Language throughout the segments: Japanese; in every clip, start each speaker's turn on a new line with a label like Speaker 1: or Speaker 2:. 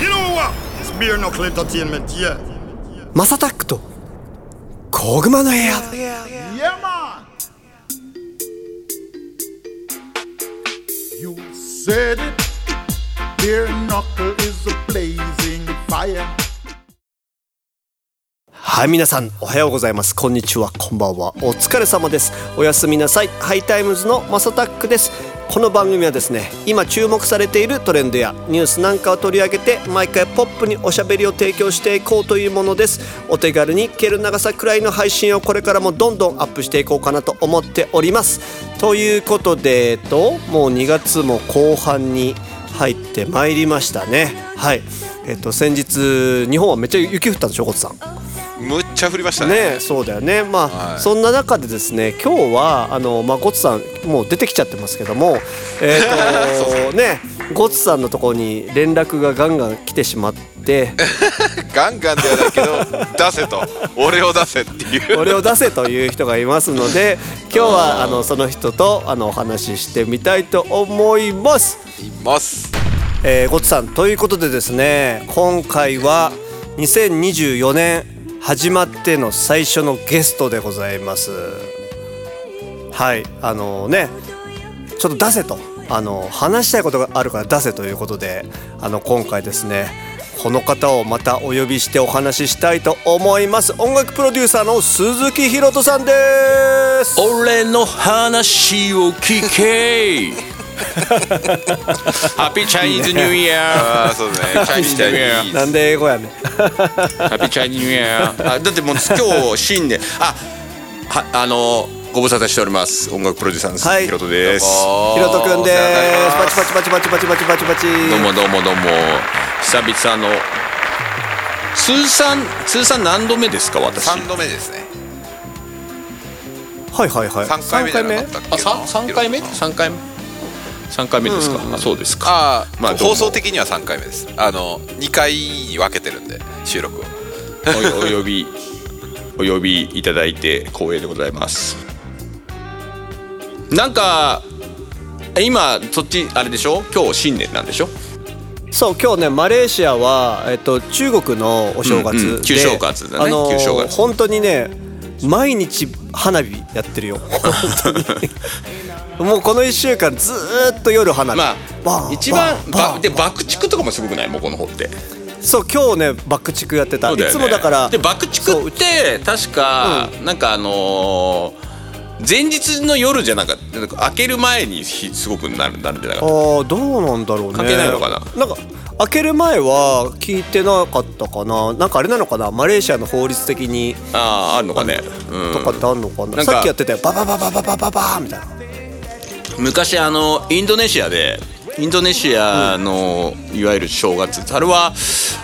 Speaker 1: You know what? It's bare knuckle entertainment, yeah.
Speaker 2: マサタックとコグマの部屋
Speaker 1: Yeah, man. You said it. Bare knuckle is a blazing fire.
Speaker 2: はい皆さんおはようございますこんにちはこんばんはお疲れ様ですおやすみなさいハイタイムズのマサタックですこの番組はですね今注目されているトレンドやニュースなんかを取り上げて毎回ポップにおしゃべりを提供していこうというものです。お手軽に聞ける長さくらいの配信をこれからもどんどんアップしていこうかなと思っております。ということでえっともう2月も後半に入ってまいりましたね。はい。えっと先日日本はめっちゃ雪降ったんでしょコツさん。
Speaker 3: ちゃ降りましたね。
Speaker 2: ねそうだよね。まあ、
Speaker 3: はい。
Speaker 2: そんな中でですね今日はあのまあゴツさんもう出てきちゃってますけどもえっ、と ねゴツさんのところに連絡がガンガン来てしまって。
Speaker 3: ガンガンではないけど 出せと。俺を出せっていう。
Speaker 2: 俺を出せという人がいますので今日はあのその人とあのお話ししてみたいと思います。
Speaker 3: います。
Speaker 2: えー、ゴッツさんということでですね今回は2024年始まっての最初のゲストでございます。はいあのねちょっと出せと。あの話したいことがあるから出せということであの今回ですねこの方をまたお呼びしてお話ししたいと思います。音楽プロデューサーの鈴木ひろとさんです。
Speaker 4: 俺の話を聞け。 Happy Chinese New Year
Speaker 3: ああそうね Chinese New Year
Speaker 2: なんで英語やね
Speaker 4: Happy Chinese New Year あだってもう今日新年。あはあのご無沙汰しております。音楽プロデューサーの
Speaker 2: はい。
Speaker 4: 鈴木ひろとです、
Speaker 2: ひろとくんです。パチパチパチパチパチパチパチパチ。
Speaker 4: どうもどうもどうも。久々の。通算通算何度目ですか？私。
Speaker 3: 三度目ですね。
Speaker 2: はいはいはい。
Speaker 3: 三回目
Speaker 4: あ三三回目？三回目？三回目ですか、あそうですか。まあ
Speaker 3: 放送的には三回目です。あの二回に分けてるんで収録を。
Speaker 4: おお呼びお呼びいただいて光栄でございます。なんか今そっちあれでしょ？今日新年なんでしょ？
Speaker 2: そう今日ねマレーシアは、えっと、中国のお正月で、
Speaker 4: うんうん。旧正月だね。
Speaker 2: あのー
Speaker 4: 旧正月。
Speaker 2: 本当にね毎日花火やってるよ。本当にもうこの1週間ずーっと夜花火、
Speaker 4: まあ一番ばで爆竹とかもすごくない？もうこの方って。
Speaker 2: そう今日ね爆竹やってた、
Speaker 4: ね。
Speaker 2: いつもだから
Speaker 4: で爆竹って確かなんかあのー前日の夜じゃなんか開ける前にひすごくなるなるんじゃなかっ
Speaker 2: ああどうなんだろうね。
Speaker 4: 関係ないのかな？
Speaker 2: なんか開ける前は聞いてなかったかな。なんかあれなのかな？マレーシアの法律的に
Speaker 4: たあああるのかね。うん。
Speaker 2: とかってあんのかな,、さっきやってたよ。バババババババババみたいな
Speaker 4: 昔あのインドネシアでインドネシアのいわゆる正月あれは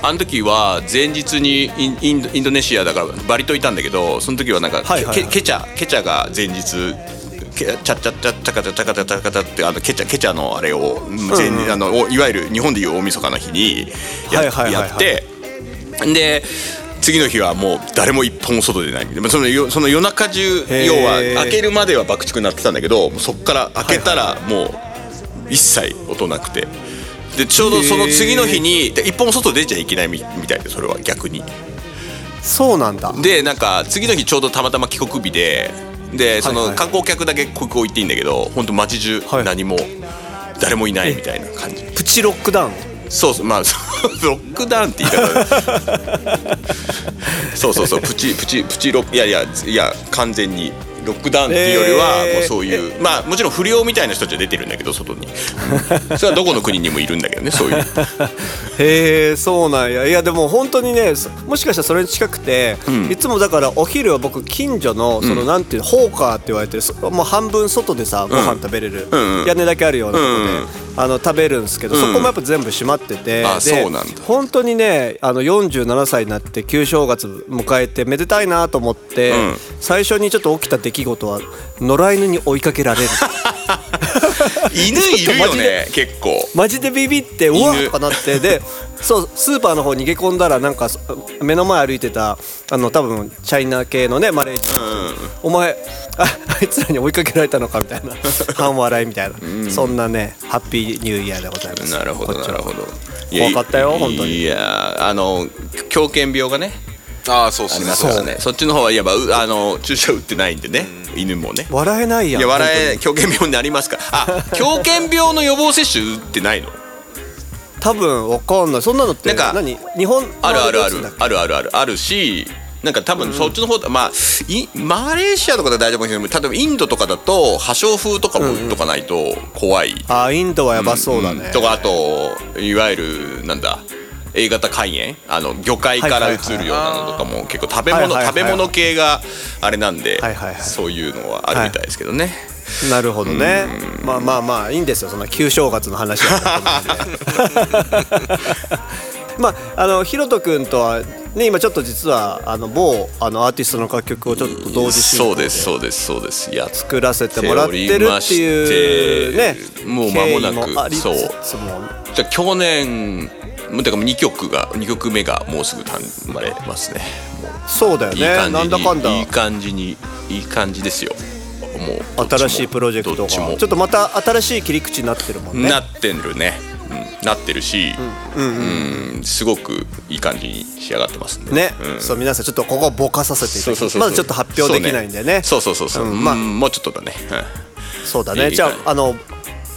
Speaker 4: あの時は前日にインインドインドネシアだからバリ島いたんだけどその時はなんか
Speaker 2: はいはいはい。
Speaker 4: ケケチャケチャが前日ケチャチャチャチャカチャチャカチャチャカチャってあのケチャケチャのあれを前日あのおいわゆる日本でいう大晦日の日にやってで次の日はもう誰も一歩も外でないそのよその夜中中要は開けるまでは爆竹になってたんだけどそっから開けたらもう一切音なくて。でちょうどその次の日にで一歩も外出ちゃいけないみみたいでそれは逆に。
Speaker 2: そうなんだ。
Speaker 4: でなんか次の日ちょうどたまたま帰国日ででそ
Speaker 2: はいはい。
Speaker 4: の観光客だけ空港行っていいんだけど本当街中
Speaker 2: はい。
Speaker 4: 何も誰もいないみたいな感じ。
Speaker 2: プチロックダウン
Speaker 4: そうそうまあ ロックダウンって言い方。そうそうそうプチプチプチロックいやいやいや完全に。ロックダウンっていうよりは
Speaker 2: えー。
Speaker 4: もうそういう、まあもちろん不良みたいな人たちは出てるんだけど外に。う んそれはどこの国にもいるんだけどねそういう。
Speaker 2: へえそうなんや。いやでも本当にねそもしかしたらそれに近くて、いつもだからお昼は僕近所のその、なんていうのホーカーって言われてるそもう半分外でさご飯食べれる、
Speaker 4: うんうん。
Speaker 2: 屋根だけあるようなとこで、
Speaker 4: うん
Speaker 2: あの食べるんですけど、そこもやっぱ全部閉まってて
Speaker 4: あ
Speaker 2: で
Speaker 4: そうなんだ。
Speaker 2: 本当にねあの47歳になって旧正月迎えてめでたいなと思って、
Speaker 4: うん。
Speaker 2: 最初にちょっと起きた出来事は野良犬に追いかけられる。
Speaker 4: 犬いるよね 結構。
Speaker 2: マジでビビってうわ
Speaker 4: 犬
Speaker 2: ーとかなってでそうスーパーの方逃げ込んだらなんかそ目の前歩いてたあの多分チャイナ系のねマレージ、お前ああいつらに追いかけられたのかみたいな。半笑いみたいな、そんなねハッピーニューイヤーでございます。
Speaker 4: なるほどなるほど。
Speaker 2: 怖かったよ本当に。
Speaker 4: いやあの狂犬病がね。
Speaker 3: ああそうっ
Speaker 4: あり
Speaker 3: すね
Speaker 4: ますからね。そっちの方はいわばうあの注射打ってないんでね。犬もね。
Speaker 2: 笑えないやん
Speaker 4: いや笑え
Speaker 2: 本
Speaker 4: 狂犬病になりますから。あ狂犬病の予防接種打ってないの？
Speaker 2: 多分わかんない。そんなのって
Speaker 4: なんか
Speaker 2: 何？日本
Speaker 4: あるあるある。あるあるある。あるしなんか多分そっちの方だ、まあいマレーシアとかで大丈夫かもしれない。けど例えばインドとかだと破傷風とかも打っとかないと怖い、
Speaker 2: あインドはやばそうだね、
Speaker 4: とかあといわゆるなんだ A 型肝炎。あの魚介からうつるようなのとかも結構食べ物、
Speaker 2: はいはいはい
Speaker 4: 食べ物系があれなんで、
Speaker 2: はいはいはい。
Speaker 4: そういうのはあるみたいですけどね、
Speaker 2: なるほどね。まあまあまあいいんですよ。そんな旧正月の話は まああのひろと君とはね今ちょっと実はあの某あのアーティストの楽曲をちょっと同時進行
Speaker 4: そうですそうですそうです。
Speaker 2: 作らせてもらってるっていうね
Speaker 4: もう間もなく
Speaker 2: 経緯もありつつも
Speaker 4: じゃあ去年もうてか2曲が2曲目がもうすぐ生まれますね。
Speaker 2: そうだよね。
Speaker 4: じに
Speaker 2: なんだかんだ。
Speaker 4: いい感じにいい感じですよ。もう
Speaker 2: 新しいプロジェクトが。ちょっとまた新しい切り口になってるもんね。
Speaker 4: なってるね、うん、なってるし、うんすごくいい感じに仕上がってます
Speaker 2: ね、
Speaker 4: うん。
Speaker 2: そう皆さんちょっとここぼかさせていただきまだちょっと発表できないんでね。
Speaker 4: そうそうそうそう、
Speaker 2: うんまあ。
Speaker 4: うんもうちょっとだね、
Speaker 2: そうだね。じゃああの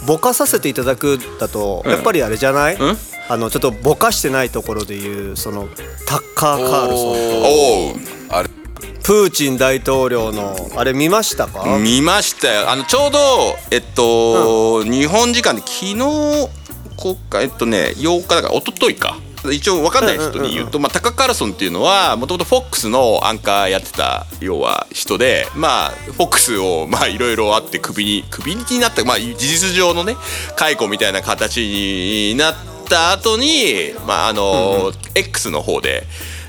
Speaker 2: ぼかさせていただくだと、やっぱりあれじゃない、
Speaker 4: ん？
Speaker 2: あのちょっとぼかしてないところでいうそのタッカー・カールソン。
Speaker 4: おお
Speaker 3: あれ。
Speaker 2: プーチン大統領のあれ見ましたか、
Speaker 4: 見ましたよ。あのちょうどえっと、日本時間で昨日こえっとね8日だから一昨日か。一応分かんない人に言うと、まあ、タカ・カールソンっていうのはもともと FOX のアンカーやってた要は人でまあ FOX をまあいろいろあってクビにクビになったまあ事実上のね解雇みたいな形になった後にまああの、X の方で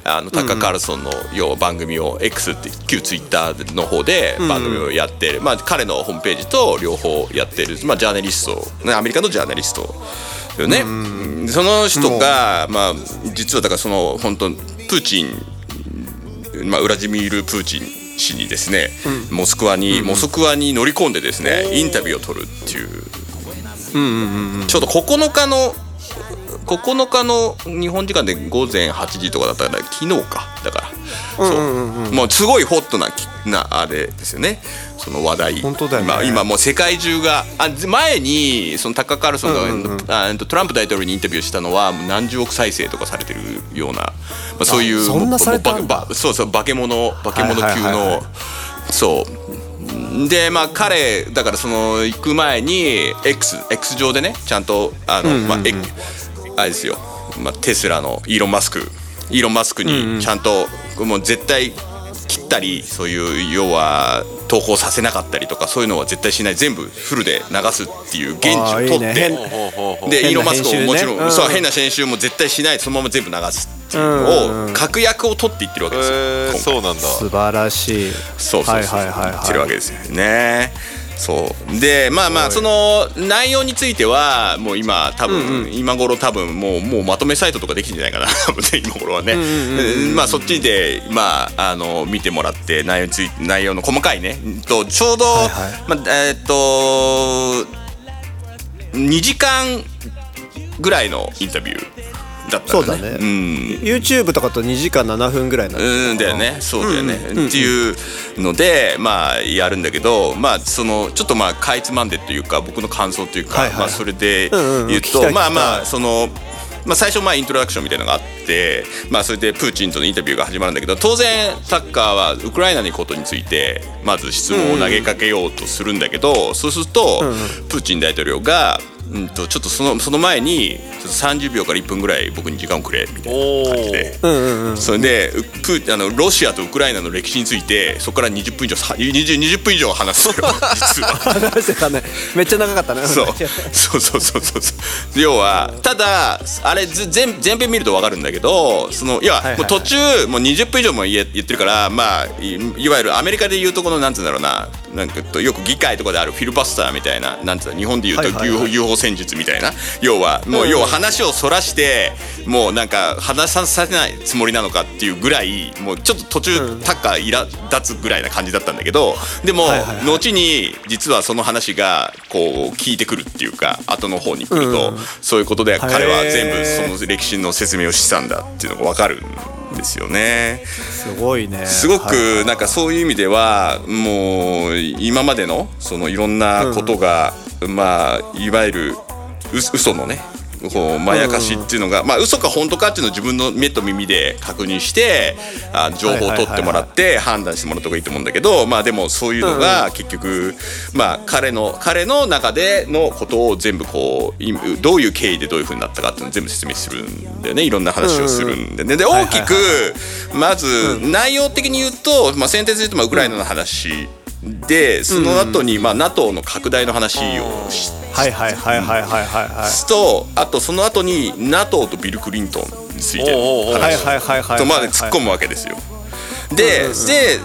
Speaker 4: あのタカ・カールソンの要は番組を X って旧ツイッターの方で番組をやってる、まあ、彼のホームページと両方やってる、まあ、ジャーナリストねアメリカのジャーナリストよね、その人が、まあ、実はだからその本当プーチン、まあ、ウラジミール・プーチン氏にですね、モスクワに、モスクワに乗り込んでですねインタビューを取るっていう、ちょうど9日の9日の日本時間で午前8時とかだったから昨日か。だから、そう。もうすごいホットなきなあれですよね。その話題。
Speaker 2: 本当だよね。
Speaker 4: 今今もう世界中があ前にそのタッカー・カールソンが、あトランプ大統領にインタビューしたのはもう何十億再生とかされてるような、まあ、そういう
Speaker 2: あそんなされたんだ。
Speaker 4: ばばそうそう化け物化け物級
Speaker 2: はいはいはいは
Speaker 4: のそう。でまあ彼だからその行く前に X, X 上でねちゃんとあの、まあ、えあれですよ、まあ、テスラのイーロン・マスクイーロン・マスクにちゃんと、もう絶対切ったりそういう要は投稿させなかったりとかそういうのは絶対しない。全部フルで流すっていう現地を取って。でイーロン・マスクももちろん、
Speaker 2: うん
Speaker 4: そう変な編集も絶対しない。そのまま全部流すっていうのを確約を取っていってるわけですよ、
Speaker 3: そうなんだ。
Speaker 2: 素晴らしい。
Speaker 4: そうそうそう、
Speaker 2: はいはいはいはい。
Speaker 4: 言ってるわけですよね。そう。でまあまあその内容についてはもう今多分、今頃多分もうもうまとめサイトとかできてんじゃないかな。多分ね今頃はね、うんまあそっちでまああの見てもらって内容について内容の細かいね。うんとちょうど、
Speaker 2: はい
Speaker 4: まあえーっと2時間ぐらいのインタビューだったんだね。
Speaker 2: そうだね、
Speaker 4: うん。
Speaker 2: YouTube とかと2時間7分ぐらいなん
Speaker 4: うんだよね。そうだよね、っていうのでまあやるんだけどまあそのちょっとまあかいつまんでというか僕の感想というか、
Speaker 2: はいはい。
Speaker 4: まあそれで
Speaker 2: うんうん
Speaker 4: 言うと、
Speaker 2: 聞きたい
Speaker 4: まあまあその。まあ、最初まあイントロダクションみたいなのがあって、まあ、それでプーチンとのインタビューが始まるんだけど当然サッカーはウクライナのことについてまず質問を投げかけようとするんだけど、そうすると、プーチン大統領が、うん、とちょっとそのその前にちょっと30秒から1分ぐらい僕に時間をくれみたいな感じで。それでウプーあのロシアとウクライナの歴史についてそこから20分以上さ 20, 20分以上話すのよ。実は。
Speaker 2: 話してたね。めっちゃ長かったね。
Speaker 4: そう。そうそうそうそうそう。要はただあれず全全編見ると分かるんだけどそのいや、途中もう20分以上も言え言ってるからまあいいわゆるアメリカでいうとこのなんつうんだろうななんかとよく議会とかであるフィルバスターみたいななんつうの日本でいうと UFO 戦術みたいな。要はもう要は話をそらしてもうなんか話させないつもりなのかっていうぐらいもうちょっと途中タッカー苛立つぐらいな感じだったんだけどでも後に実はその話がこう聞いてくるっていうか後の方に来るとそういうことで彼は全部その歴史の説明をしてたんだっていうのが分かるんですよね。
Speaker 2: すごいね。
Speaker 4: すご
Speaker 2: はい。
Speaker 4: くなんかそういう意味ではもう今までのそのいろんなことが、まあいわゆるう嘘のねこうまやかしっていうのが、まあ嘘か本当かっていうのを自分の目と耳で確認してあ情報を取ってもらって判断してもらった方がいいと思うんだけどまあでもそういうのが結局、まあ彼の彼の中でのことを全部こういどういう経緯でどういうふうになったかっていうのを全部説明するんだよね。いろんな話をするんでね。で大きくまず内容的に言うと、まあ、先天で言うとまあウクライナの話でその後にまあ NATO の拡大の話をし
Speaker 2: はいはいはいはいはいはいはい。
Speaker 4: とあとその後に NATO とビル・クリントンについて話
Speaker 2: はいはいはい
Speaker 4: とまで突っ込むわけですよ。で、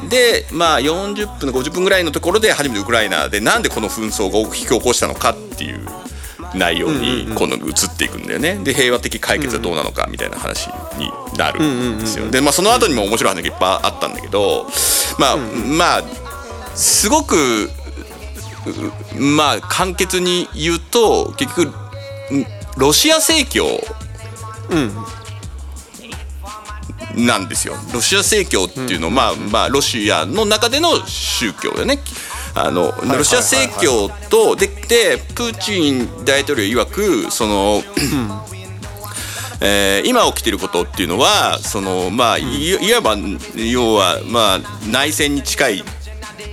Speaker 4: ででまあ40分50分ぐらいのところで初めてウクライナでなんでこの紛争が引き起こしたのかっていう内容に今度移っていくんだよね。で平和的解決はどうなのかみたいな話になるんですよ。でまあその後にも面白い話がいっぱいあったんだけどまあまあすごくうまあ簡潔に言うと結局んロシア正教なんですよ。ロシア正教っていうのは、まあまあロシアの中での宗教でね。あの
Speaker 2: い
Speaker 4: ロシア正教とででプーチン大統領曰くその、えー今起きてることっていうのはそのまあいいわば要はまあ内戦に近い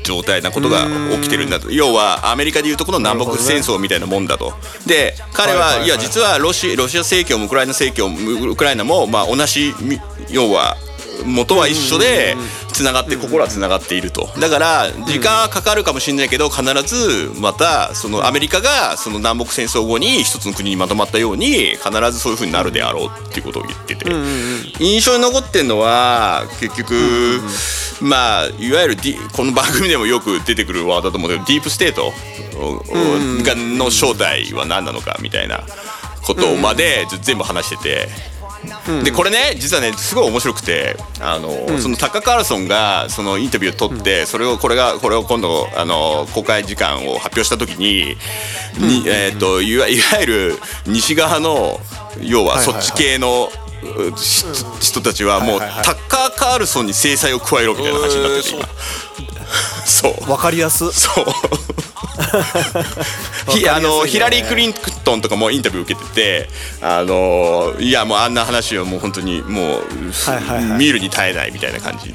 Speaker 4: 状態なことが起きてるんだと。要はアメリカでいうとこの南北戦争みたいなもんだと。で彼
Speaker 2: はい
Speaker 4: や実はロシロシア正教もウクライナ正教もウクライナもまあ同じみ要は元は一緒でつながって心はつながっていると。だから時間はかかるかもしれないけど必ずまたそのアメリカがその南北戦争後に一つの国にまとまったように必ずそういうふうになるであろうっていうことを言ってて。印象に残ってんのは結局まあいわゆる、D、この番組でもよく出てくるワードだと思うけどディープステートがの正体は何なのかみたいなことまで全部話してて。でこれね実はねすごい面白くてあの、そのタッカー・カールソンがそのインタビューを取って、それをこれがこれを今度あの公開時間を発表した時に,、にえー、といわいわゆる西側の要はそっち系の、人たちはもう、タッカー・カールソンに制裁を加えろみたいな話になってて今。そう。
Speaker 2: わかりやす。
Speaker 4: そう。ひあのヒラリー・クリントンとかもインタビュー受けててあのいやもうあんな話はもう本当にもう、
Speaker 2: はいはいはい。
Speaker 4: 見るに耐えないみたいな感じ、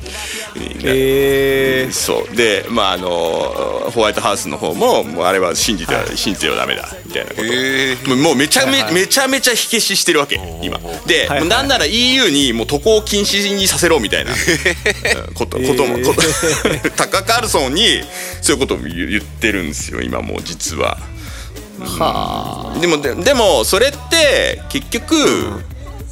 Speaker 2: えー。
Speaker 4: そう。でまああのホワイトハウスの方ももうあれは信じては、信じてはダメだみたいなこと。を
Speaker 3: へ
Speaker 4: もうめちゃめ,、めちゃめちゃ火消ししてるわけ今。で、
Speaker 2: はいはい。
Speaker 4: もうなんなら EU にもう渡航禁止にさせろみたいな。うんことことも、ことタッカー・カールソンにそういうことを言言ってるんですよ今もう実は。でもででもそれって結局、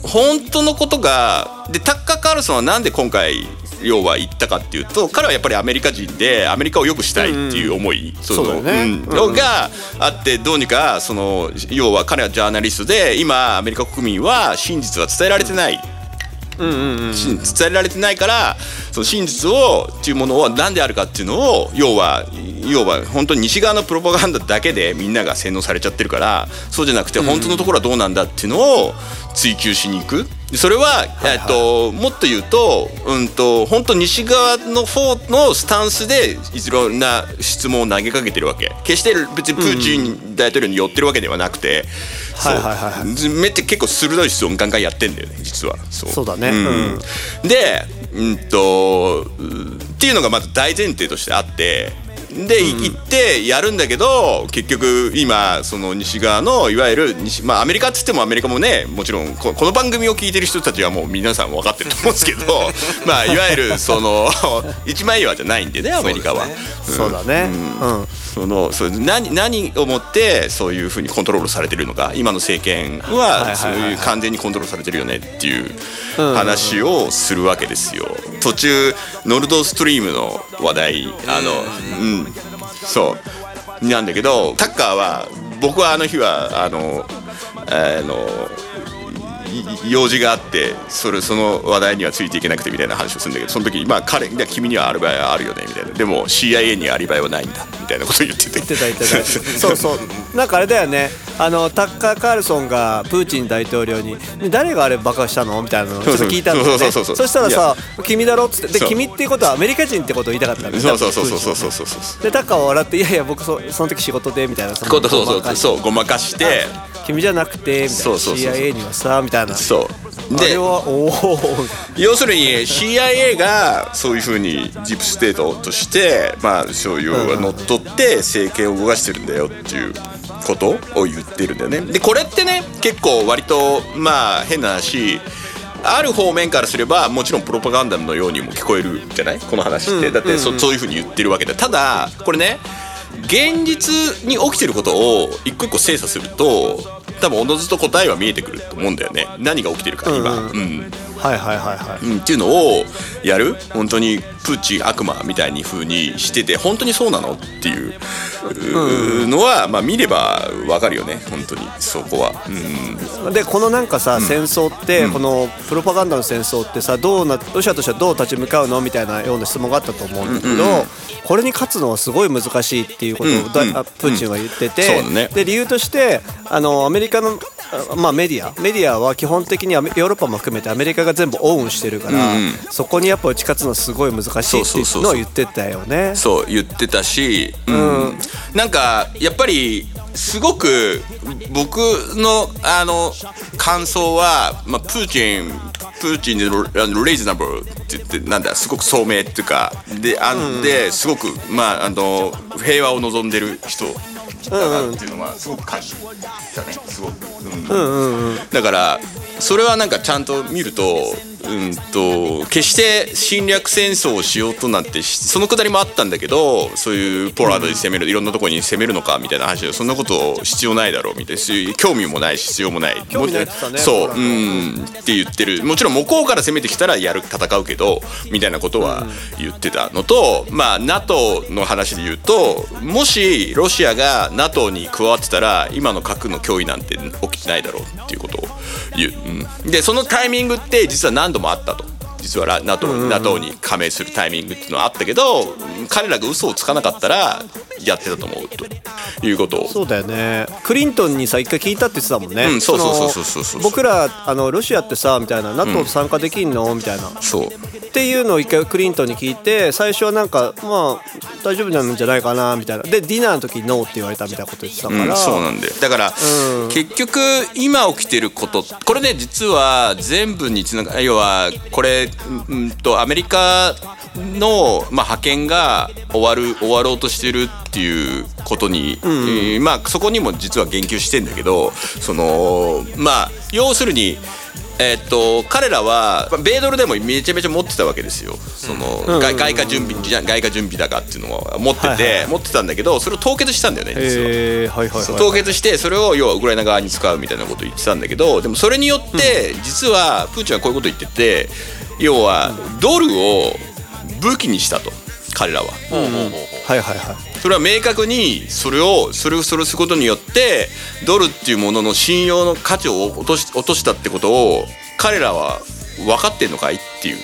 Speaker 4: 本当のことがでタッカー・カールソンはなんで今回要は言ったかっていうと彼はやっぱりアメリカ人でアメリカを良くしたいっていう思い、その
Speaker 2: そうだよね。
Speaker 4: ん。
Speaker 2: うん。
Speaker 4: があってどうにかその要は彼はジャーナリストで今アメリカ国民は真実は伝えられてない。真伝えられてないからその真実をっていうものは何であるかっていうのを要は要は本当に西側のプロパガンダだけでみんなが洗脳されちゃってるからそうじゃなくて本当のところはどうなんだっていうのを追求しに行く。それは、えっと、もっと言うと,、うん、と本当西側の方のスタンスでいろんな質問を投げかけてるわけ。決して別にプーチン大統領に寄ってるわけではなくて、
Speaker 2: はいはいはいはい。
Speaker 4: そう。めって結構鋭い質問ガンガンやってんだよね実は。そう。
Speaker 2: だね。
Speaker 4: ん。
Speaker 2: うん。
Speaker 4: でうんとうっていうのがまず大前提としてあってで、い行ってやるんだけど結局今その西側のいわゆる西、まあ、アメリカっつってもアメリカもねもちろんここの番組を聞いてる人たちはもう皆さん分かってると思うんですけど まあいわゆるその 一枚岩じゃないんでねアメリカは。
Speaker 2: そうだね。うん
Speaker 4: そのそう何何をもってそういうふうにコントロールされてるのか。今の政権
Speaker 2: は
Speaker 4: そういう完全にコントロールされてるよねっていう話をするわけですよ。途中ノルドストリームの話題あのうん。そう。なんだけどタッカーは僕はあの日はあのあのい用事があってそれその話題にはついていけなくてみたいな話をするんだけどその時にまあ彼いや君にはアリバイはあるよねみたいな。でも CIA にはアリバイはないんだみたいなことを言ってて。
Speaker 2: 言ってた言ってた。そうそう。なんかあれだよね。あのタッカー・カールソンがプーチン大統領に「誰があれ爆破したの?」みたいなのをちょっと聞いたんだよね。
Speaker 4: そ
Speaker 2: したらさ「君だろ」っつって。で君っていうことはアメリカ人ってことを言いたかったんだよ
Speaker 4: そうそうそうそうそう。そうそうそう
Speaker 2: でタッカーは笑って「いやいや僕そその時仕事で」みたいなそ
Speaker 4: とそうそうそう。ごまかし。て
Speaker 2: 君じゃなくてみたいな
Speaker 4: そうそう。
Speaker 2: CIA にはさみたいな。
Speaker 4: そう。で
Speaker 2: あれはおお
Speaker 4: 要するに CIA がそういうふうにディープstate としてまあそういう乗っ取って政権を動かしてるんだよっていうことを言ってるんだよね。でこれってね結構割とまあ変な話ある方面からすればもちろんプロパガンダのようにも聞こえるじゃない？この話って。だってそそういうふうに言ってるわけでただこれね現実に起きてることを一個一個精査すると多分おのずと答えは見えてくると思うんだよね。何が起きてるか今、うん
Speaker 2: はいはいはいはい。
Speaker 4: うん、っていうのをやる？本当にプーチン悪魔みたいに風にしてて本当にそうなの？っていううのは、まあ、見ればわかるよね。本当に。そこは。うん。
Speaker 2: でこのなんかさ、戦争って、このプロパガンダの戦争ってさどうなロシアとしてはどう立ち向かうの？みたいなような質問があったと思うんだけど、これに勝つのはすごい難しいっていうことを、
Speaker 4: うんうん
Speaker 2: プーチンは言ってて、
Speaker 4: ね。
Speaker 2: で理由としてあのアメリカのあまあ、メディア。メディアは基本的にヨーロッパも含めてアメリカが全部オウンしてるから、
Speaker 4: うんうん。
Speaker 2: そこにやっぱ打ち勝つのはすごい難しいっていうのを言ってたよね。
Speaker 4: そう言ってたし、うん。なんかやっぱりすごく僕のあの感想は、まあ、プーチンプーチンでレイズナブルって言ってなんだすごく聡明っていうかであんですごくまああの平和を望んでる人だなっていうのはすごく感じたねすごく、うん。だからそれはなんかちゃんと見るとうんと決して侵略戦争をしようとなんてしそのくだりもあったんだけどそういうポーランドに攻める、いろんなところに攻めるのかみたいな話でそんなこと必要ないだろうみたいな興味もないし必要もない。
Speaker 2: ね。
Speaker 4: そううん。って言ってる。もちろん向こうから攻めてきたらやる戦うけどみたいなことは言ってたのと、まあ NATO の話で言うともしロシアが NATO に加わってたら今の核の脅威なんて起きてないだろうっていうことを言う、うん、でそのタイミングって実は何度もあったと。実はラ NATO, NATO に加盟するタイミングっていうのはあったけど彼らが嘘をつかなかったらやってたと思うということ。を
Speaker 2: そうだよね。クリントンにさ一回聞いたって言ってたもんね、
Speaker 4: うんそうそうそう
Speaker 2: の
Speaker 4: そうそう。そう
Speaker 2: 僕らあのロシアってさみたいな NATO 参加できんの？みたいな。
Speaker 4: そう。
Speaker 2: っていうのを一回クリントンに聞いて最初はなんかまあ大丈夫なんじゃないかなみたいな。でディナーの時にノーって言われたみたいなこと言ってたから、
Speaker 4: うん、そうなんだよ。だから、結局今起きてることこれね実は全部につなが要はこれうんとアメリカの、まあ、派遣が終わる終わろうとしてるっていうことに、えーまあそこにも実は言及してんだけどそのまあ要するにえっと彼らはまあ米ドルでもめちゃめちゃ持ってたわけですよ。その、外外貨準備外貨準備高っていうのは持ってて、持ってたんだけどそれを凍結したんだよね実は。
Speaker 2: えー、はいはいはい、
Speaker 4: 凍結してそれを要はウクライナ側に使うみたいなことを言ってたんだけどでもそれによって実はプーチンはこういうことを言ってて要はドルを武器にしたと彼らは。
Speaker 2: はいはいはい
Speaker 4: それは明確にそれをそれをそれをすることによってドルっていうものの信用の価値を落とし落としたってことを彼らは分かってんのかいっていう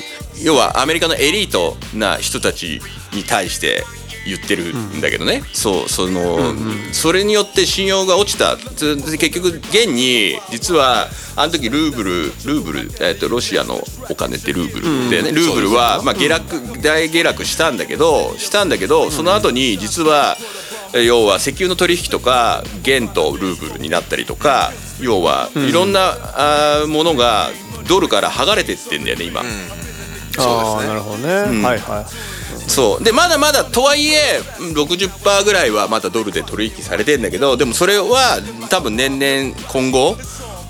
Speaker 4: 要はアメリカのエリートな人たちに対して言ってるんだけどね、そうその、それによって信用が落ちた。つ結局現に実はあの時ルーブルルーブル、えっとロシアのお金ってルーブルでね、ルーブルは、まあ、下落大下落したんだけどしたんだけどその後に実はえ要は石油の取引とか元とルーブルになったりとか要はいろんな、あーものがドルから剥がれてってんだよね今。
Speaker 2: ああなるほどね、はいはい
Speaker 4: そう。でまだまだとはいえうん60%ぐらいはまだドルで取引されてんだけどでもそれは多分年々今後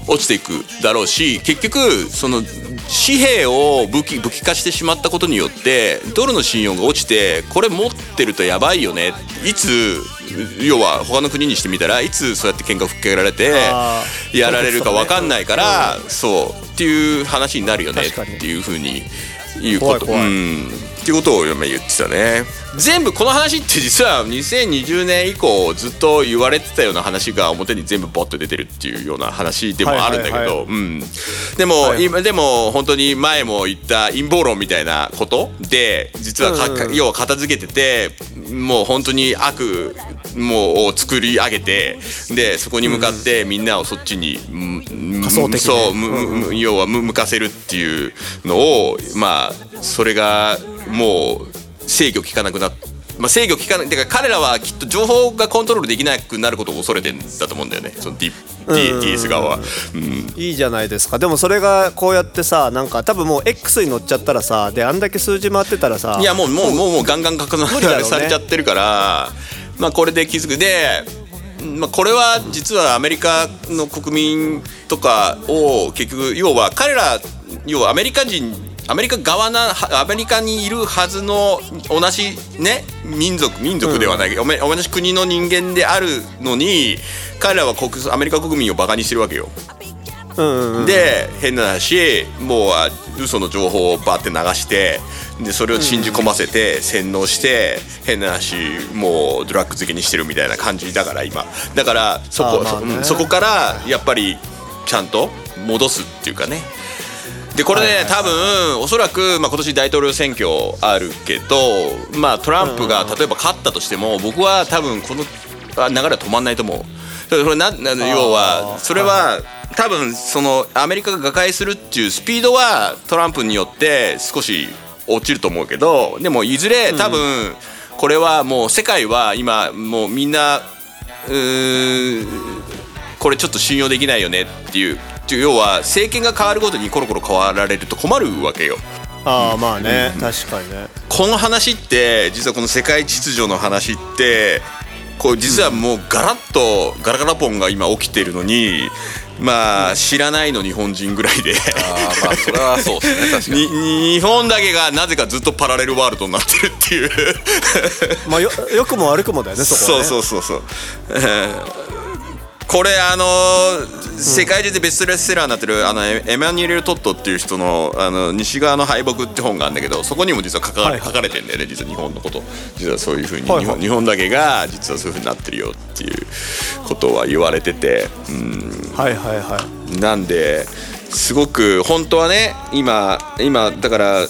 Speaker 4: 落ちていくだろうし結局その紙幣を武器武器化してしまったことによってドルの信用が落ちてこれ持ってるとやばいよね。いつ要は他の国にしてみたらいつそうやって喧嘩ふっかけられてやられるか分かんないからそうっていう話になるよね。っていうふうにいうこと。うんっていうことを今言ってたね。全部この話って実は2020年以降ずっと言われてたような話が表に全部ボッと出てるっていうような話でもあるんだけど、でも、
Speaker 2: はい
Speaker 4: 今でも本当に前も言った陰謀論みたいなことで実は
Speaker 2: うん。
Speaker 4: 要は片付けててもう本当に悪もうを作り上げてでそこに向かってみんなをそっちに、うん
Speaker 2: 仮想的に。
Speaker 4: そう、むむ要はむ向かせるっていうのをまあそれがもう制御効かなくなっまあ、制御効かないてか彼らはきっと情報がコントロールできなくなることを恐れてんだと思うんだよね。その D- D- DS 側は。うん。
Speaker 2: いいじゃないですか。でもそれがこうやってさなんか多分もう X に乗っちゃったらさであんだけ数字回ってたらさ
Speaker 4: いやもうもうもうもうガンガン拡散されちゃってるから、まあこれで気づくで、まあ、これは実はアメリカの国民とかを結局要は彼ら要はアメリカ人アメリカ側なはアメリカにいるはずの同じね民族民族ではないけど、おめ同じ国の人間であるのに彼らは国アメリカ国民をバカにしてるわけよ。
Speaker 2: うんうんうん
Speaker 4: で変な話もうあ嘘の情報をバーって流してでそれを信じ込ませて洗脳して変な話もうドラッグ漬けにしてるみたいな感じだから今。だからそこ,
Speaker 2: ね。
Speaker 4: うんそこからやっぱりちゃんと戻すっていうかね。でこれね、多分おそらく、まあ、今年大統領選挙あるけど、まあ、トランプが例えば勝ったとしても僕は多分このあ流れは止まんないと思う。それなな要はそれは多分そのアメリカが瓦解するっていうスピードはトランプによって少し落ちると思うけどでもいずれ多分これはもう世界は今もうみんなうーんこれちょっと信用できないよねっていう要は政権が変わるごとにコロコロ変わられると困るわけよ。
Speaker 2: ああまあね確かにね。
Speaker 4: この話って実はこの世界秩序の話ってこう実はもうガラッとガラガラポンが今起きてるのにまあ知らないの日本人ぐらいで。
Speaker 3: あーまあそれはそうですね確かに。
Speaker 4: に日本だけがなぜかずっとパラレルワールドになってるっていう。
Speaker 2: まあよ良くも悪くもだよねそこはね。
Speaker 4: そうそうそうそう、えーこれあのー世界中でベストセラーになってるあのエエマニュエル・トットっていう人の「あの西側の敗北」って本があるんだけどそこにも実は書か,、
Speaker 2: はいはい。
Speaker 4: 書かれてんだよね実は日本のこと。実はそういうふうに、
Speaker 2: はいはい。
Speaker 4: 日本日本だけが実はそういうふうになってるよっていうことは言われててうん。
Speaker 2: はいはいはい。
Speaker 4: なんですごく本当はね今今だから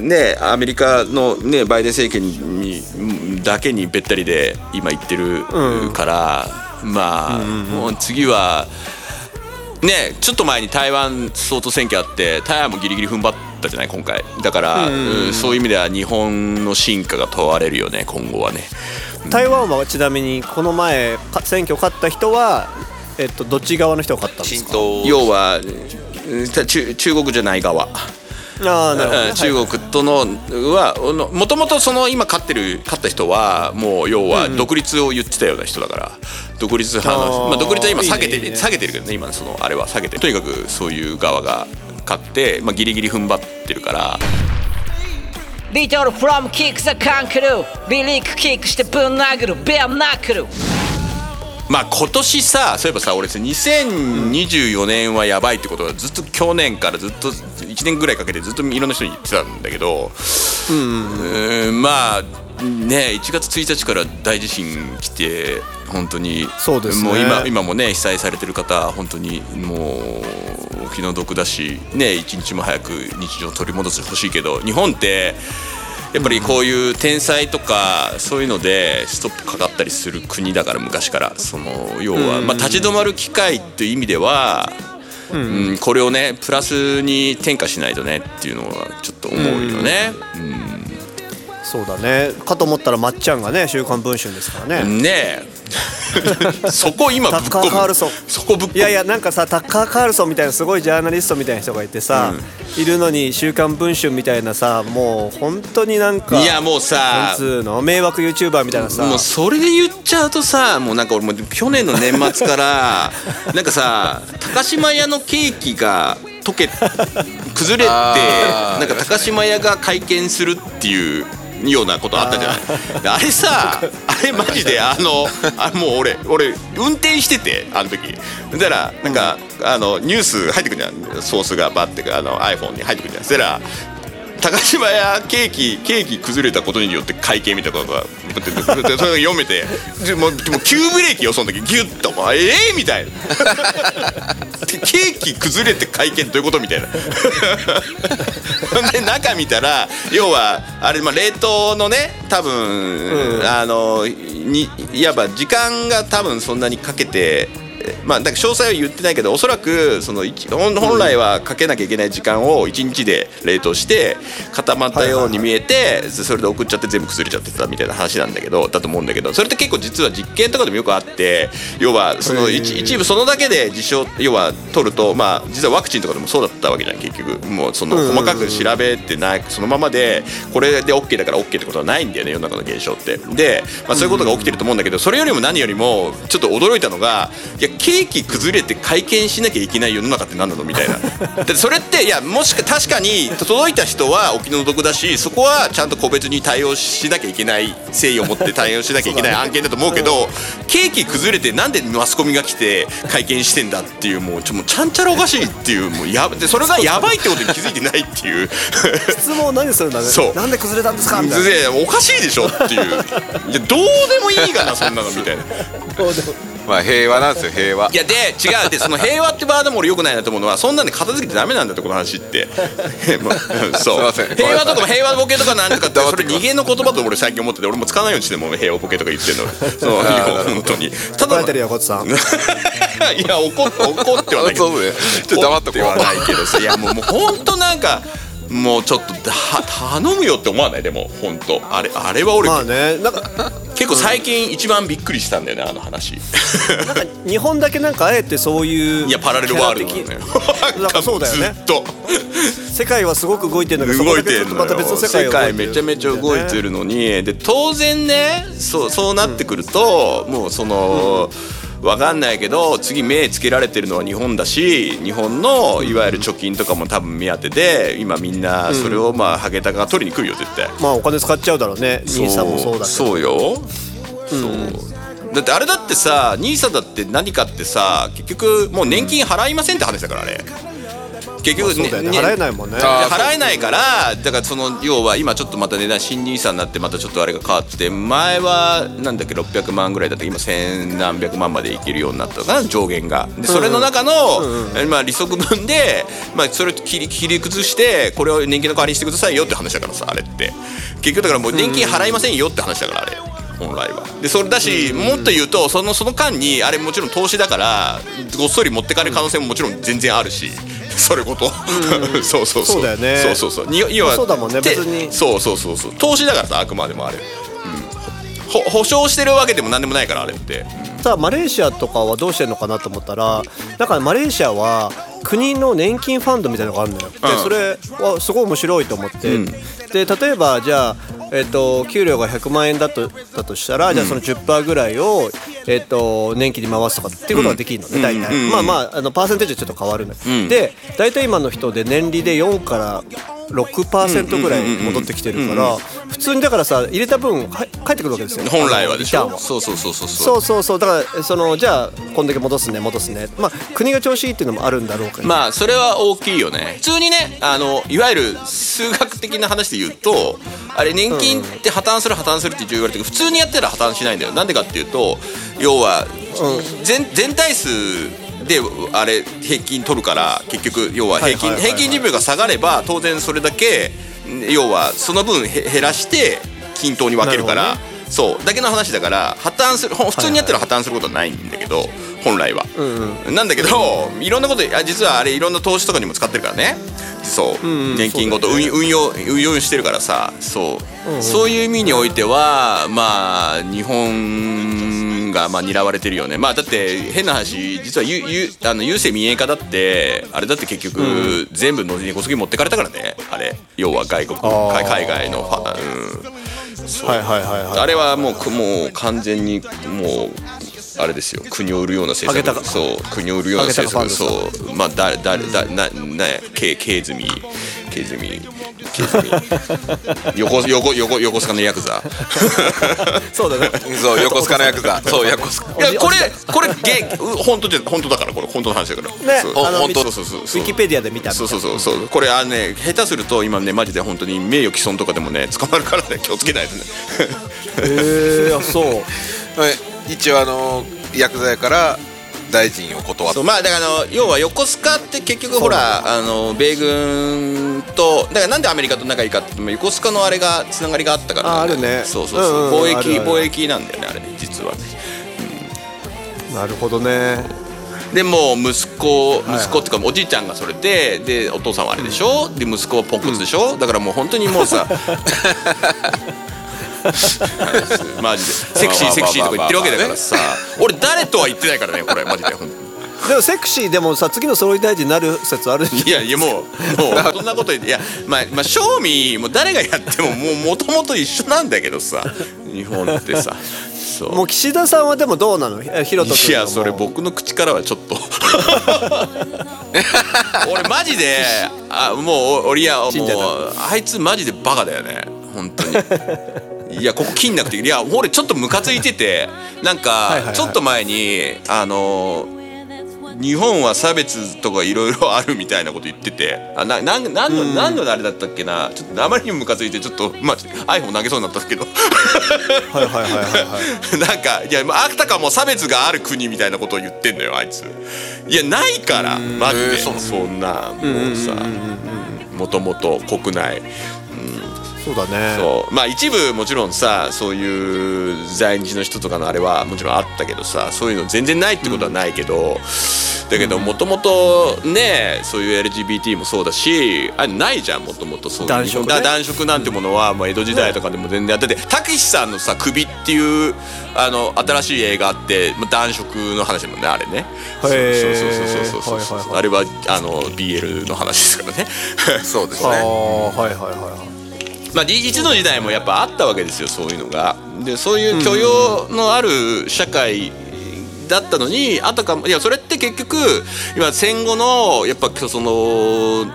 Speaker 4: ねアメリカの、ね、バイデン政権にだけにべったりで今言ってるから、まあ、もう次はねちょっと前に台湾総統選挙あって台湾もギリギリ踏ん張ったじゃない今回。だから、うんそういう意味では日本の進化が問われるよね今後はね。
Speaker 2: 台湾はちなみにこの前か選挙勝った人はえっとどっち側の人が勝ったんですか？
Speaker 4: 要は中国じゃない側。
Speaker 2: ああなるほど
Speaker 4: 中国とのはもともとその今勝ってる勝った人はもう要は独立を言ってたような人だから、独立派のまあ、独立は今下げて
Speaker 2: いいねいいね。
Speaker 4: 下げてるけどね今のそのあれは下げて。るとにかくそういう側が勝って、まあ、ギリギリ踏ん張ってるから。
Speaker 5: リトルフロムキックザカンクルーリリックキックしてぶん殴るベアナックル
Speaker 4: まあ今年さそういえばさ俺さ2024年はやばいってことはずっと去年からずっと1年ぐらいかけてずっといろんな人に言ってたんだけどうんまあね1月1日から大地震来て本当に
Speaker 2: そうですね。
Speaker 4: もう今今もね被災されてる方本当にもうお気の毒だしね一日も早く日常を取り戻してほしいけど日本ってやっぱりこういう天災とかそういうのでストップかかったりする国だから昔から。その要は、まあ、立ち止まる機会っていう意味では、うん。これをねプラスに転嫁しないとねっていうのはちょっと思うよね。
Speaker 2: そうだね。かと思ったらまっちゃんがね「週刊文春」ですからね、
Speaker 4: ねえ そこ今ぶっ
Speaker 2: タッカーカールソン。
Speaker 4: そこぶっ込む。
Speaker 2: いやいやなんかさタッカー・カールソンみたいなすごいジャーナリストみたいな人がいてさ、いるのに「週刊文春」みたいなさもう本当になんか
Speaker 4: いやもうさ
Speaker 2: の迷惑 YouTuber みたいなさ。
Speaker 4: もうそれで言っちゃうとさもうなんか俺もう去年の年末から なんかさ高島屋のケーキが溶け崩れてなんか高島屋が会見するっていうようなことあったじゃない。であれさあれマジで あのあもう俺俺運転しててあの時。だからなんか、あのニュース入ってくるじゃん。ソースがバッてあの iPhone に入ってくるじゃん。そしたら高島屋ケーキケーキ崩れたことによって会計みたいなことがそれが読めてでもでも急ブレーキよその時ギュッと「ええー!」みたいな。ケーキ崩れて会計どういうことみたいな。で中見たら要はあれ、まあ、冷凍のね多分、あのにいわば時間が多分そんなにかけてまあ、だから詳細は言ってないけどおそらくその一本本来はかけなきゃいけない時間を1日で冷凍して固まったように見えてそれで送っちゃって全部崩れちゃってたみたいな話なんだけどだと思うんだけどそれって結構実は実験とかでもよくあって要はその一一部そのだけで実証要は取るとまあ実はワクチンとかでもそうだったわけじゃん結局。もうその細かく調べてないそのままでこれで OK だから OK ってことはないんだよね世の中の現象って。で、まあ、そういうことが起きてると思うんだけどそれよりも何よりもちょっと驚いたのがいやケーキ崩れて会見しなきゃいけない世の中って何なのみたいな。でそれっていやもしか確かに届いた人はお気の毒だしそこはちゃんと個別に対応しなきゃいけない誠意を持って対応しなきゃいけない案件だと思うけどケーキ崩れてなんでマスコミが来て会見してんだっていうもうちょもうちゃんちゃらおかしいっていうもうやでそれがやばいってことに気づいてないっていう。
Speaker 2: 質問何するんだね
Speaker 4: そう。
Speaker 2: なんで崩れたんですかみたいな。
Speaker 4: でおかしいでしょっていう。いやどうでもいいがなそんなのみたいな。
Speaker 3: まあ平和なんですよ平和。
Speaker 4: いやで違うでその平和ってワードも俺よくないなと思うのはそんなんで片付けてダメなんだってこの話って。まあそう。
Speaker 3: すいません。
Speaker 4: 平和とかも平和ボケとかなんとかって それ逃げの言葉と俺最近思ってて俺も使わないようにしてもう平和ボケとか言ってんの。そのい。や本当に。た
Speaker 2: 怒られてるよこっちさん。
Speaker 4: いや怒って怒ってはないけど。
Speaker 3: そうね。ちょっと黙っとこう。
Speaker 4: 怒ってはないけどさいやもうもう本当なんかもうちょっとだ頼むよって思わない？でも本当あれあれは俺、
Speaker 2: まあねなんか
Speaker 4: 結構最近一番びっくりしたんだよねあの話。
Speaker 2: なんか日本だけなんかあえてそういう
Speaker 4: いやパラレルワールドだね
Speaker 2: なんかそうだよね。
Speaker 4: ずっと。
Speaker 2: 世界はすごく動いてるんだけど
Speaker 4: 動いてるの
Speaker 2: また別の世界
Speaker 4: 世界めちゃめちゃ動いてるのにで当然ねそうそうなってくると、もうその、わかんないけど次目つけられてるのは日本だし日本のいわゆる貯金とかも多分目当てで今みんなそれをまあハゲタカが取りに来るよ絶対。
Speaker 2: まあお金使っちゃうだろうね。兄さんもそうだ
Speaker 4: そうよ、そう。だってあれだってさ NISA だって何かってさ結局もう年金払いませんって話だからあれ結局、
Speaker 2: そうだよね。払えないもんね。
Speaker 4: で払えないからだからその要は今ちょっとまた値段新 NISA になってまたちょっとあれが変わって前はなんだっけ600万ぐらいだった今千何百万までいけるようになったのかな上限が。でそれの中の、えまあ、利息分で、まあ、それを切り切り崩してこれを年金の代わりにしてくださいよって話だからさあれって。結局だからもう年金払いませんよって話だからあれ。本来は。でそれだし、もっと言うとそのその間にあれもちろん投資だからごっそり持ってかれる可能性ももちろん全然あるし。それこと、そうそうそう。
Speaker 2: そうだよね。
Speaker 4: そうそうそう。に要は
Speaker 2: そうだもんね
Speaker 4: て
Speaker 2: 別に。
Speaker 4: そうそうそうそう。投資だからさあくまでもあれ、うん、ほ保証してるわけでも何でもないからあれって。
Speaker 2: さあマレーシアとかはどうしてるのかなと思ったらだからマレーシアは国の年金ファンドみたいなのがあるのよ、
Speaker 4: うん。
Speaker 2: でそれはすごい面白いと思って、
Speaker 4: うん。
Speaker 2: で例えばじゃあ、えっと給料が100万円だとだとしたら、じゃあその10%ぐらいを、えっと年金に回すとかっていうことができるのね、大体、
Speaker 4: うん
Speaker 2: まあまああのパーセンテージはちょっと変わるんだけど、
Speaker 4: うん。
Speaker 2: で大体今の人で年利で4から6%ぐらい戻ってきてるから普通にだからさ入れた分は返ってくるわけですよ
Speaker 4: 本来はでしょ？
Speaker 2: リターンは
Speaker 4: そうそうそうそう。
Speaker 2: そうそうそう。だからそのじゃあこんだけ戻すね戻すね。まあ国が調子いいっていうのもあるんだろうけど、
Speaker 4: まあそれは大きいよね。普通にねあのいわゆる数学的な話で言うとあれ年金って破綻する破綻するって言われてるけど普通にやったら破綻しないんだよ。なんでかっていうと要は全全体数であれ平均取るから結局要は平均平均寿命が下がれば当然それだけ要はその分へ減らして均等に分けるからそう。だけの話だから破綻する普通にやったら破綻することはないんだけど本来は、なんだけどいろんなことあ実はあれいろんな投資とかにも使ってるからね。そう、
Speaker 2: ん
Speaker 4: 年金ごと
Speaker 2: そうだよね。
Speaker 4: 運運用運用してるからさ。そう、そういう意味においてはまあ日本がまあ狙われてるよね。まあだって変な話実はゆゆあの郵政民営化だってあれだって結局、全部の根こそぎ持ってかれたからね。あれ。要は外国海海外のファうん。
Speaker 2: はいはいはいはい。
Speaker 4: あれはもうくもう完全にもうあれですよ。国を売るような政策。そう。国を売るような政策。そう。まあだだだなな経経済ケイズミケイズミ横横横横須賀のヤクザ。
Speaker 2: そうだね。
Speaker 3: そう横須賀のヤクザ。そう横須賀。
Speaker 4: いやこれこれゲ本当じゃ本当だからこれ本当の話だから。そう。
Speaker 3: ほ本当
Speaker 4: そうそうそう。
Speaker 2: ウィキペディアで見た
Speaker 4: そうそうそう。そう。これあのね下手すると今ねマジで本当に名誉毀損とかでもね捕まるからね。気をつけないとね。
Speaker 2: へえあそう。
Speaker 3: はい一応あのヤクザやから大臣を断っ
Speaker 4: そうまあだからあの要は横須賀って結局ほらあの米軍とだからなんでアメリカと仲いいかって横須賀のあれがつながりがあったから
Speaker 2: ああるね。
Speaker 4: そうそうそう、貿易貿易なんだよねあれね実はね。
Speaker 2: なるほどね。
Speaker 4: でもう息子息子っていうかおじいちゃんがそれででお父さんはあれでしょ？で息子はポンコツでしょ、だからもう本当にもうさ マジで。セクシーセクシーとか言ってるわけだからさ。俺誰とは言ってないからねこれマジで本当に。
Speaker 2: でもセクシーでもさ次の総理大臣になる説あるじゃん
Speaker 4: いやいやもうもうそんなこと言っていやまあまあ正味もう誰がやってももうもともと一緒なんだけどさ。日本ってさ。そう。
Speaker 2: もう岸田さんはでもどうなの？えひろと
Speaker 4: いやそれ僕の口からはちょっと。俺マジであもう俺いやもうあいつマジでバカだよね。本当にいやここ切んなくていや俺ちょっとムカついててなんかちょっと前にあの日本は差別とかいろいろあるみたいなこと言っててあななんなんの、何のあれだったっけな？ちょっとあまりにもムカついてちょっとまあ iPhone 投げそうになったんですけど。
Speaker 2: はいはいはいはいはい。
Speaker 4: なんかいやあたかも差別がある国みたいなことを言ってんのよあいつ。いやないからマジで。
Speaker 3: そ
Speaker 4: んなもうさもともと国内
Speaker 2: そうだね。
Speaker 4: そう。まあ一部もちろんさそういう在日の人とかのあれはもちろんあったけどさそういうの全然ないってことはないけど、だけどもともとねそういう LGBT もそうだしあれないじゃんもともとそういう。
Speaker 2: 男色ね。
Speaker 4: だ男色なんてものは、まあ、江戸時代とかでも全然やっててたけしさんのさ「首」っていうあの新しい映画あって、まあ、男色の話だもんねあれね。そうそうそうそうそうそう
Speaker 2: はいはいはい
Speaker 4: あれはあの BL の話ですからね。
Speaker 2: ああ
Speaker 3: そうですね。
Speaker 2: はいはいはいはい
Speaker 4: まあ、いつの時代もやっぱあったわけですよそういうのが。でそういう許容のある社会だったのにあたかもいやそれって結局今戦後のやっぱその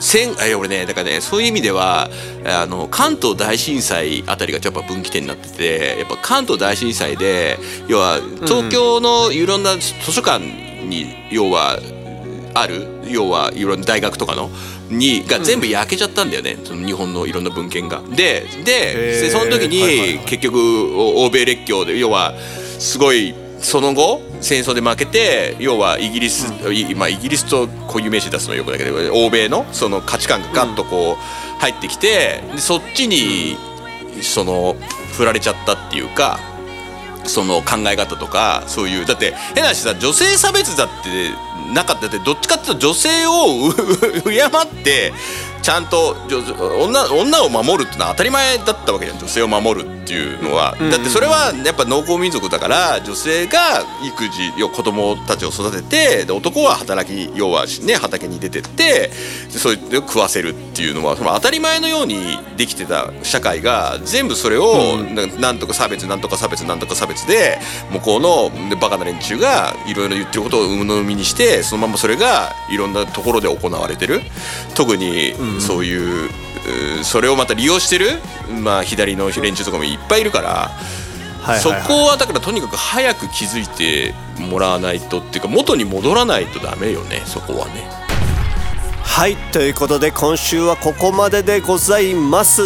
Speaker 4: 戦あ俺ねだからねそういう意味ではあの関東大震災あたりがやっぱ分岐点になっててやっぱ関東大震災で要は東京のいろんな図書館に要はある要はいろんな大学とかのにが全部焼けちゃったんだよね、その日本のいろんな文献が。ででその時に結局お欧米列強で要はすごいその後戦争で負けて要はイギリス、いまあ、イギリスと固有名詞出すのはよくだけど欧米のその価値観がガッとこう入ってきてでそっちにその振られちゃったっていうか。その考え方とかそういうだって変な話さ女性差別だってなかったってどっちかっていうと女性を敬ってちゃんと女女女を守るってのは当たり前だったわけじゃん。女性を守るっていうのは、だってそれはやっぱ農耕民族だから女性が育児要は子供たちを育ててで男は働き要はね畑に出てってでそうい食わせるっていうのはその当たり前のようにできてた社会が全部それを、ななんとか差別なんとか差別なんとか差別で向こうのでバカな連中がいろいろ言ってることを鵜呑みにしてそのままそれがいろんなところで行われてる。特にそういう、それをまた利用してる、まあ、左の連中とかもいっぱいいるから。
Speaker 2: はい
Speaker 4: そこはだからとにかく早く気づいてもらわないとっていうか元に戻らないとダメよねそこはね。
Speaker 2: はいということで今週はここまででございます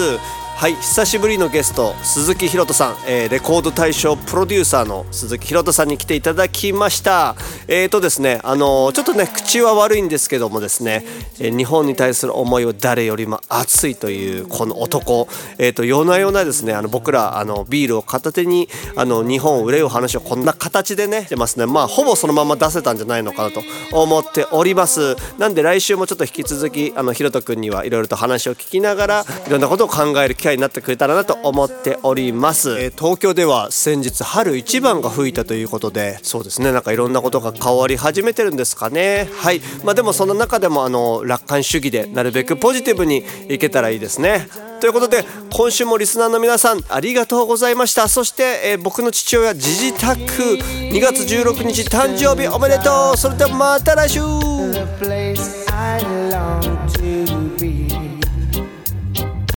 Speaker 2: はい久しぶりのゲスト鈴木ひろとさん、えーレコード大賞プロデューサーの鈴木ひろとさんに来ていただきました。えーとですねあのーちょっとね口は悪いんですけどもですね、えー日本に対する思いを誰よりも熱いというこの男。えーと夜な夜なですねあの僕らあのビールを片手にあの日本を憂う話をこんな形でねしてますね。まあほぼそのまま出せたんじゃないのかなと思っております。なんで来週もちょっと引き続きあのひろとくんにはいろいろと話を聞きながらいろんなことを考える機会になってくれたらなと思っております、えー東京では先日春一番が吹いたということでそうですねなんかいろんなことが変わり始めてるんですかね。はい。まあでもその中でもあの楽観主義でなるべくポジティブにいけたらいいですね。ということで今週もリスナーの皆さんありがとうございました。そして、えー僕の父親ジジタック2月16日誕生日おめでとう。それではまた来週